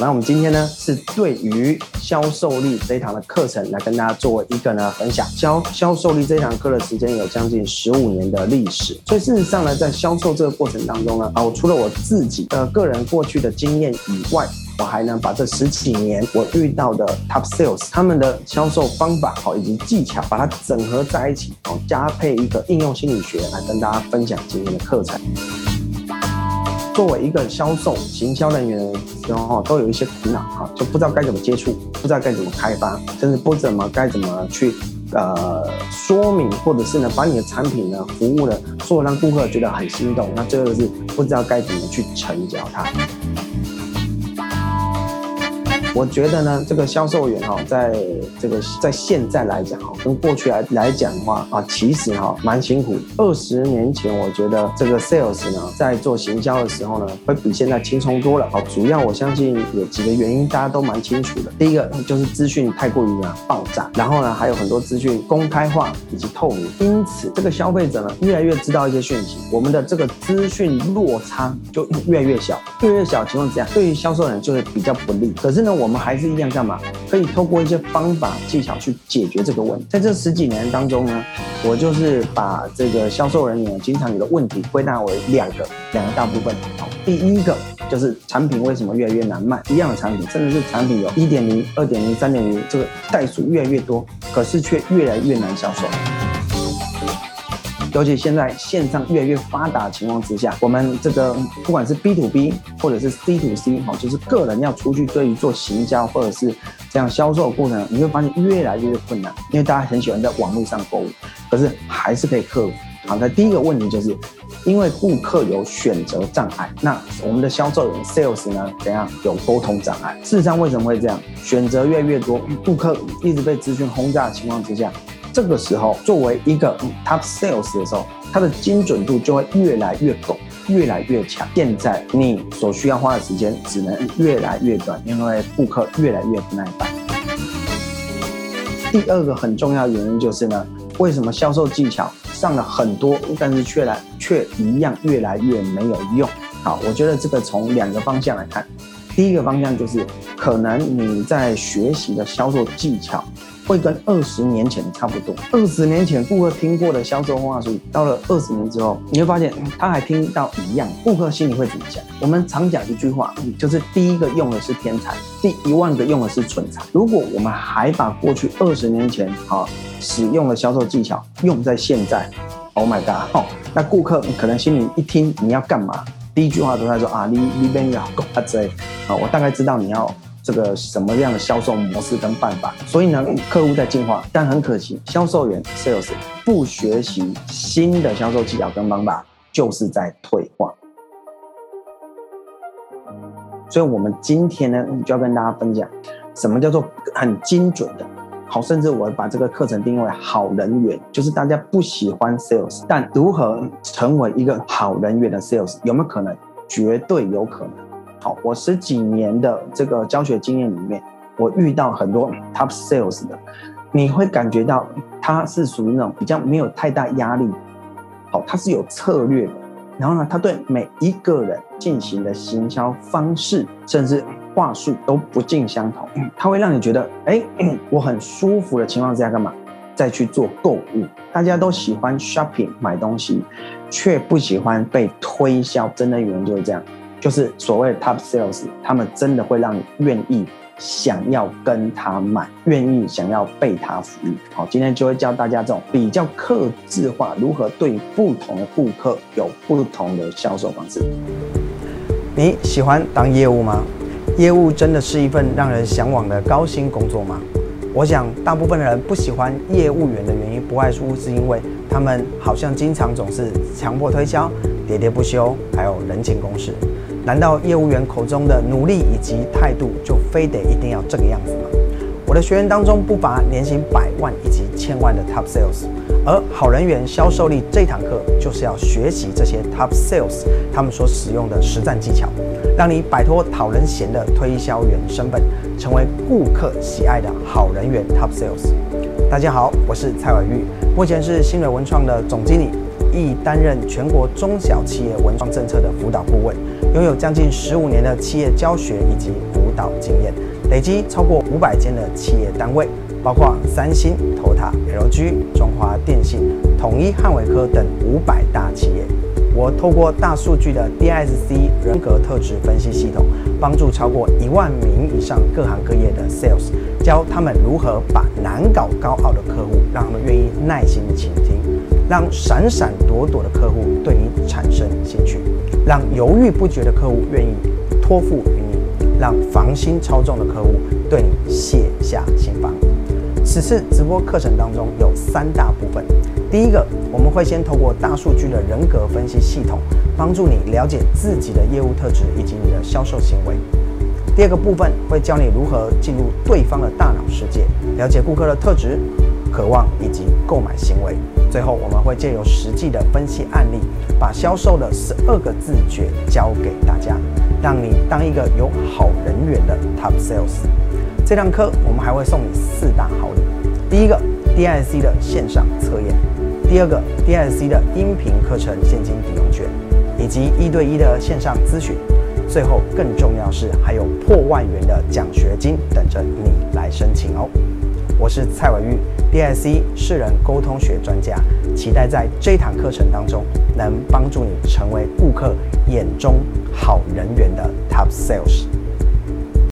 那我们今天呢是对于销售力这一堂的课程来跟大家做一个呢分享。销销售力这一堂课的时间有将近十五年的历史，所以事实上呢，在销售这个过程当中呢，啊，我除了我自己的个人过去的经验以外，我还能把这十几年我遇到的 top sales 他们的销售方法好以及技巧，把它整合在一起，哦，加配一个应用心理学来跟大家分享今天的课程。作为一个销售、行销人员，然后都有一些苦恼哈，就不知道该怎么接触，不知道该怎么开发，甚至不怎么该怎么去呃说明，或者是呢把你的产品呢、服务呢做让顾客觉得很心动，那最后是不知道该怎么去成交它。我觉得呢，这个销售员哈，在这个在现在来讲哈，跟过去来来讲的话啊，其实哈蛮辛苦。二十年前，我觉得这个 sales 呢，在做行销的时候呢，会比现在轻松多了。哦，主要我相信有几个原因，大家都蛮清楚的。第一个就是资讯太过于啊爆炸，然后呢，还有很多资讯公开化以及透明，因此这个消费者呢，越来越知道一些讯息，我们的这个资讯落差就越来越小，越来越小情况之下，对于销售人就会比较不利。可是呢，我们还是一样干嘛？可以透过一些方法技巧去解决这个问题。在这十几年当中呢，我就是把这个销售人员经常有的问题归纳为两个两个大部分。好，第一个就是产品为什么越来越难卖？一样的产品，甚至是产品有一点零、二点零、三点零，这个代数越来越多，可是却越来越难销售。尤其现在线上越来越发达的情况之下，我们这个不管是 B to B 或者是 C to C 哈，就是个人要出去对于做行销或者是这样销售的过程，你会发现越来越困难，因为大家很喜欢在网络上购物，可是还是可以克服。好，那第一个问题就是，因为顾客有选择障碍，那我们的销售员 sales 呢，怎样有沟通障碍？事实上为什么会这样？选择越来越多，顾客一直被资讯轰炸的情况之下。这个时候，作为一个 top sales 的时候，它的精准度就会越来越够，越来越强。现在你所需要花的时间只能越来越短，因为顾客越来越不耐烦。第二个很重要的原因就是呢，为什么销售技巧上了很多，但是却来却一样越来越没有用？好，我觉得这个从两个方向来看，第一个方向就是可能你在学习的销售技巧。会跟二十年前差不多。二十年前顾客听过的销售话术，到了二十年之后，你会发现他还听到一样。顾客心里会怎么想？我们常讲一句话，就是第一个用的是天才，第一万个用的是蠢材。如果我们还把过去二十年前啊使用的销售技巧用在现在，Oh my god！哦，那顾客可能心里一听你要干嘛，第一句话都在说啊，你你边要搞啊这啊，我大概知道你要。这个什么样的销售模式跟办法？所以呢，客户在进化，但很可惜，销售员 sales 不学习新的销售技巧跟方法，就是在退化。所以，我们今天呢，就要跟大家分享，什么叫做很精准的好，甚至我把这个课程定义为好人员，就是大家不喜欢 sales，但如何成为一个好人员的 sales，有没有可能？绝对有可能。好，我十几年的这个教学经验里面，我遇到很多 top sales 的，你会感觉到他是属于那种比较没有太大压力，好，他是有策略的，然后呢，他对每一个人进行的行销方式，甚至话术都不尽相同，他会让你觉得，哎，我很舒服的情况之下干嘛？再去做购物？大家都喜欢 shopping 买东西，却不喜欢被推销，真的原因就是这样。就是所谓 top sales，他们真的会让你愿意想要跟他买，愿意想要被他服务。好，今天就会教大家这种比较克制化，如何对不同顾客有不同的销售方式。你喜欢当业务吗？业务真的是一份让人向往的高薪工作吗？我想，大部分的人不喜欢业务员的原因，不外乎是因为他们好像经常总是强迫推销、喋喋不休，还有人情公事。难道业务员口中的努力以及态度就非得一定要这个样子吗？我的学员当中不乏年薪百万以及千万的 top sales，而好人缘销售力这堂课就是要学习这些 top sales 他们所使用的实战技巧，让你摆脱讨人嫌的推销员身份，成为顾客喜爱的好人缘 top sales。大家好，我是蔡伟玉，目前是新锐文创的总经理。亦担任全国中小企业文创政策的辅导顾问，拥有将近十五年的企业教学以及辅导经验，累积超过五百间的企业单位，包括三星、投塔、LG、中华电信、统一、汉伟科等五百大企业。我透过大数据的 DISC 人格特质分析系统，帮助超过一万名以上各行各业的 Sales，教他们如何把难搞高傲的客户，让他们愿意耐心倾听，让闪闪躲躲的客户对你产生兴趣，让犹豫不决的客户愿意托付于你，让防心超重的客户对你卸下心防。此次直播课程当中有三大部分。第一个，我们会先透过大数据的人格分析系统，帮助你了解自己的业务特质以及你的销售行为。第二个部分会教你如何进入对方的大脑世界，了解顾客的特质、渴望以及购买行为。最后，我们会借由实际的分析案例，把销售的十二个自觉教给大家，让你当一个有好人缘的 Top Sales。这堂课我们还会送你四大好礼。第一个，DIC 的线上测验。第二个 DIC 的音频课程现金抵用券，以及一对一的线上咨询，最后更重要是还有破万元的奖学金等着你来申请哦。我是蔡伟玉，DIC 世人沟通学专家，期待在这堂课程当中能帮助你成为顾客眼中好人缘的 Top Sales。